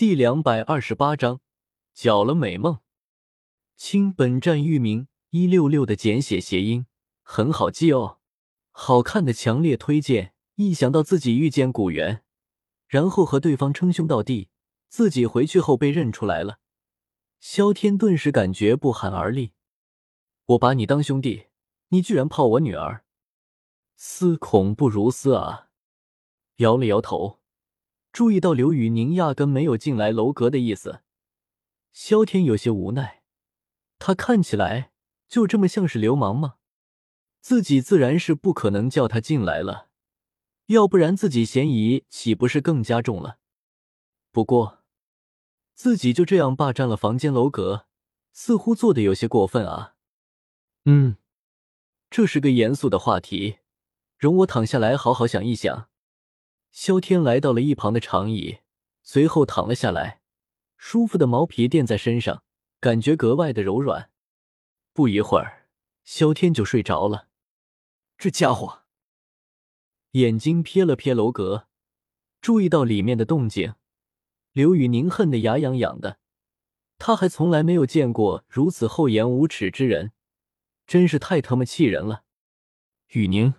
第两百二十八章，搅了美梦。亲，本站域名一六六的简写谐音，很好记哦。好看的强烈推荐。一想到自己遇见古元，然后和对方称兄道弟，自己回去后被认出来了，萧天顿时感觉不寒而栗。我把你当兄弟，你居然泡我女儿，思恐不如斯啊！摇了摇头，注意到刘宇宁压根没有进来楼阁的意思，萧天有些无奈。他看起来就这么像是流氓吗？自己自然是不可能叫他进来了。要不然自己嫌疑岂不是更加重了？不过，自己就这样霸占了房间楼阁，似乎做的有些过分啊。嗯，这是个严肃的话题，容我躺下来好好想一想。萧天来到了一旁的长椅，随后躺了下来，舒服的毛皮垫在身上，感觉格外的柔软。不一会儿，萧天就睡着了。这家伙。眼睛瞥了瞥楼阁，注意到里面的动静，刘宇宁恨得牙痒痒的。他还从来没有见过如此厚颜无耻之人，真是太他妈气人了。宇宁，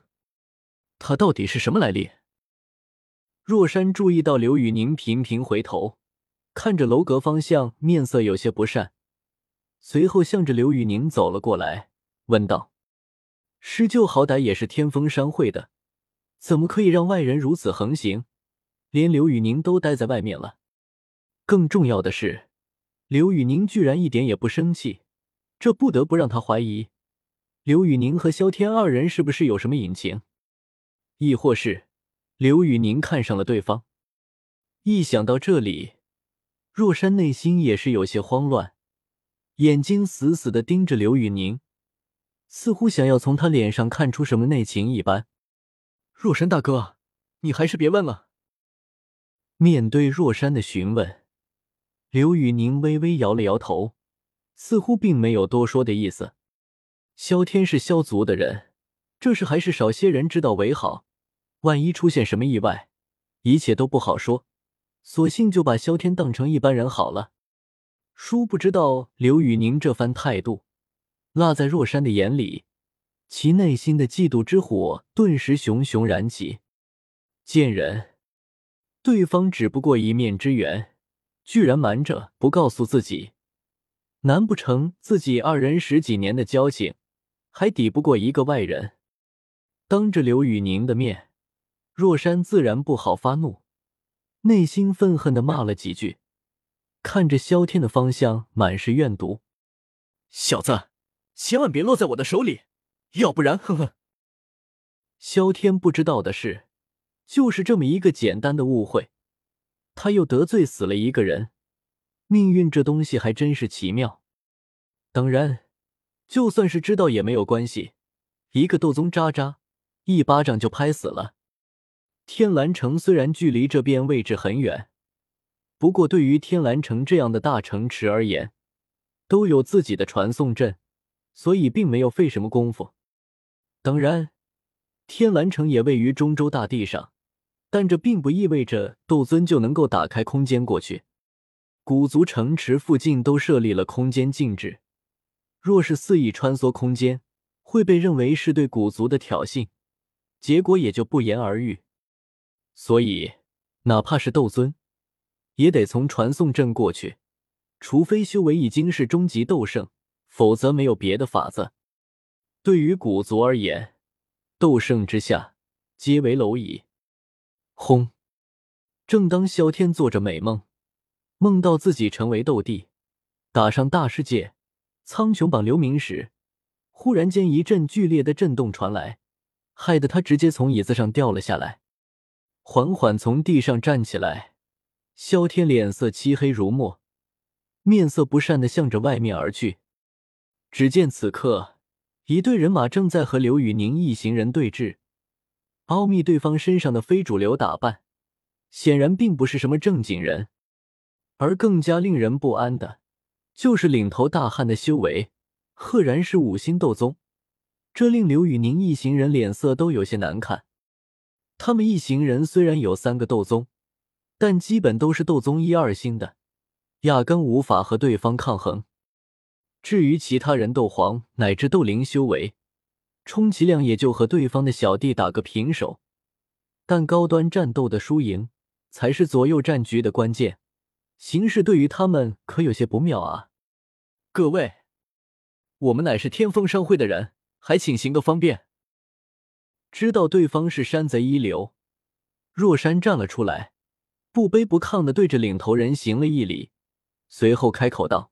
他到底是什么来历？若山注意到刘宇宁频频回头，看着楼阁方向，面色有些不善，随后向着刘宇宁走了过来，问道：“师舅好歹也是天风商会的。”怎么可以让外人如此横行？连刘宇宁都待在外面了。更重要的是，刘宇宁居然一点也不生气，这不得不让他怀疑刘宇宁和萧天二人是不是有什么隐情，亦或是刘宇宁看上了对方。一想到这里，若山内心也是有些慌乱，眼睛死死的盯着刘宇宁，似乎想要从他脸上看出什么内情一般。若山大哥，你还是别问了。面对若山的询问，刘宇宁微微摇了摇头，似乎并没有多说的意思。萧天是萧族的人，这事还是少些人知道为好。万一出现什么意外，一切都不好说。索性就把萧天当成一般人好了。殊不知道刘宇宁这番态度，落在若山的眼里。其内心的嫉妒之火顿时熊熊燃起。贱人，对方只不过一面之缘，居然瞒着不告诉自己，难不成自己二人十几年的交情还抵不过一个外人？当着刘宇宁的面，若山自然不好发怒，内心愤恨的骂了几句，看着萧天的方向，满是怨毒：“小子，千万别落在我的手里！”要不然，呵呵。萧天不知道的是，就是这么一个简单的误会，他又得罪死了一个人。命运这东西还真是奇妙。当然，就算是知道也没有关系，一个斗宗渣渣，一巴掌就拍死了。天蓝城虽然距离这边位置很远，不过对于天蓝城这样的大城池而言，都有自己的传送阵，所以并没有费什么功夫。当然，天蓝城也位于中州大地上，但这并不意味着斗尊就能够打开空间过去。古族城池附近都设立了空间禁制，若是肆意穿梭空间，会被认为是对古族的挑衅，结果也就不言而喻。所以，哪怕是斗尊，也得从传送阵过去，除非修为已经是终极斗圣，否则没有别的法子。对于古族而言，斗圣之下皆为蝼蚁。轰！正当萧天做着美梦，梦到自己成为斗帝，打上大世界、苍穹榜留名时，忽然间一阵剧烈的震动传来，害得他直接从椅子上掉了下来，缓缓从地上站起来。萧天脸色漆黑如墨，面色不善的向着外面而去。只见此刻。一队人马正在和刘宇宁一行人对峙，奥秘对方身上的非主流打扮，显然并不是什么正经人。而更加令人不安的，就是领头大汉的修为，赫然是五星斗宗，这令刘宇宁一行人脸色都有些难看。他们一行人虽然有三个斗宗，但基本都是斗宗一二星的，压根无法和对方抗衡。至于其他人，斗皇乃至斗灵修为，充其量也就和对方的小弟打个平手。但高端战斗的输赢，才是左右战局的关键。形势对于他们可有些不妙啊！各位，我们乃是天风商会的人，还请行个方便。知道对方是山贼一流，若山站了出来，不卑不亢的对着领头人行了一礼，随后开口道：“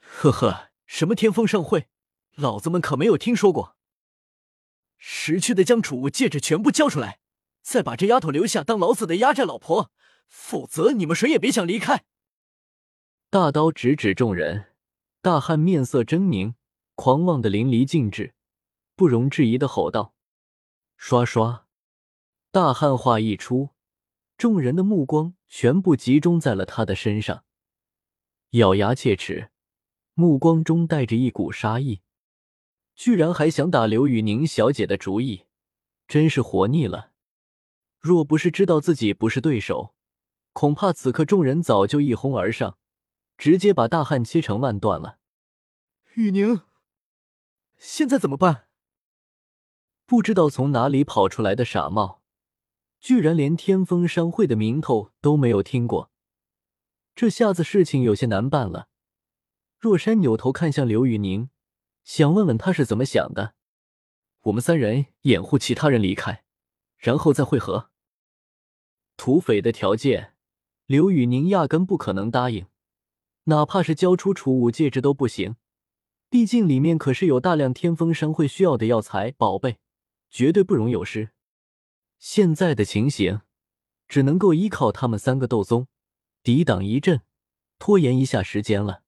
呵呵，什么天风盛会，老子们可没有听说过。识趣的将储物戒指全部交出来，再把这丫头留下当老子的压寨老婆。”否则，你们谁也别想离开！大刀直指众人，大汉面色狰狞，狂妄的淋漓尽致，不容置疑的吼道：“刷刷！”大汉话一出，众人的目光全部集中在了他的身上，咬牙切齿，目光中带着一股杀意，居然还想打刘宇宁小姐的主意，真是活腻了！若不是知道自己不是对手，恐怕此刻众人早就一哄而上，直接把大汉切成万段了。雨宁，现在怎么办？不知道从哪里跑出来的傻帽，居然连天风商会的名头都没有听过，这下子事情有些难办了。若山扭头看向刘宇宁，想问问他是怎么想的。我们三人掩护其他人离开，然后再会合。土匪的条件。刘宇宁压根不可能答应，哪怕是交出储物戒指都不行。毕竟里面可是有大量天风商会需要的药材宝贝，绝对不容有失。现在的情形，只能够依靠他们三个斗宗抵挡一阵，拖延一下时间了。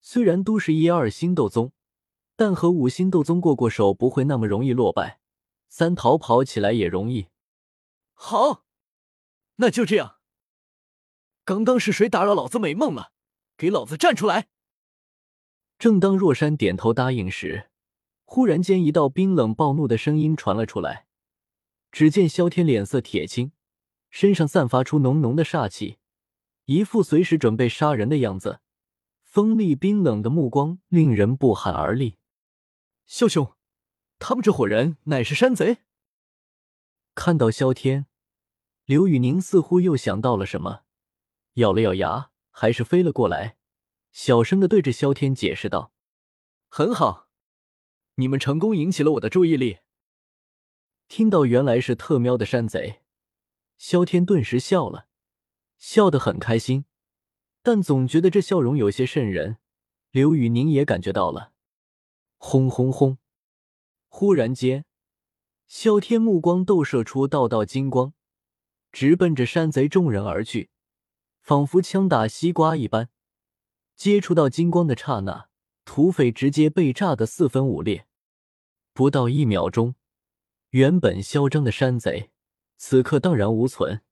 虽然都是一二星斗宗，但和五星斗宗过过手不会那么容易落败，三逃跑起来也容易。好，那就这样。刚刚是谁打扰老子美梦了？给老子站出来！正当若山点头答应时，忽然间一道冰冷暴怒的声音传了出来。只见萧天脸色铁青，身上散发出浓浓的煞气，一副随时准备杀人的样子，锋利冰冷的目光令人不寒而栗。萧兄，他们这伙人乃是山贼？看到萧天，刘宇宁似乎又想到了什么。咬了咬牙，还是飞了过来，小声的对着萧天解释道：“很好，你们成功引起了我的注意力。”听到原来是特喵的山贼，萧天顿时笑了，笑得很开心，但总觉得这笑容有些渗人。刘宇宁也感觉到了，轰轰轰！忽然间，萧天目光斗射出道道金光，直奔着山贼众人而去。仿佛枪打西瓜一般，接触到金光的刹那，土匪直接被炸得四分五裂。不到一秒钟，原本嚣张的山贼此刻荡然无存。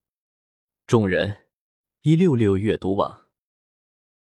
众人，一六六阅读网。